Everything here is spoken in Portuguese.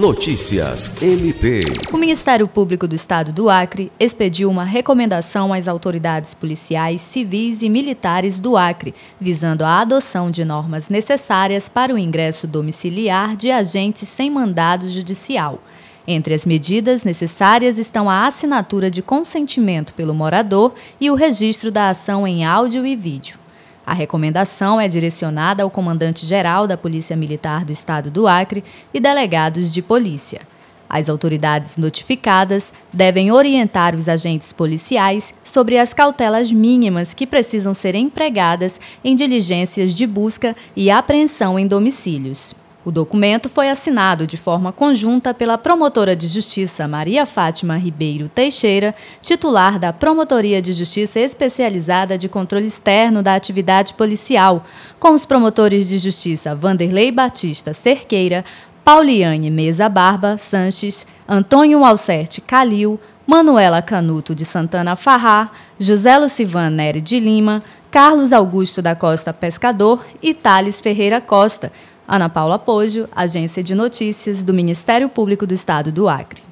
Notícias MP. O Ministério Público do Estado do Acre expediu uma recomendação às autoridades policiais, civis e militares do Acre, visando a adoção de normas necessárias para o ingresso domiciliar de agentes sem mandado judicial. Entre as medidas necessárias estão a assinatura de consentimento pelo morador e o registro da ação em áudio e vídeo. A recomendação é direcionada ao comandante-geral da Polícia Militar do Estado do Acre e delegados de polícia. As autoridades notificadas devem orientar os agentes policiais sobre as cautelas mínimas que precisam ser empregadas em diligências de busca e apreensão em domicílios. O documento foi assinado de forma conjunta pela promotora de justiça Maria Fátima Ribeiro Teixeira, titular da Promotoria de Justiça Especializada de Controle Externo da Atividade Policial, com os promotores de justiça Vanderlei Batista Cerqueira, Pauliane Mesa Barba Sanches, Antônio Alcerte Calil, Manuela Canuto de Santana Farrá, José Lucivan Nery de Lima, Carlos Augusto da Costa Pescador e Thales Ferreira Costa, Ana Paula Pojo, Agência de Notícias do Ministério Público do Estado do Acre.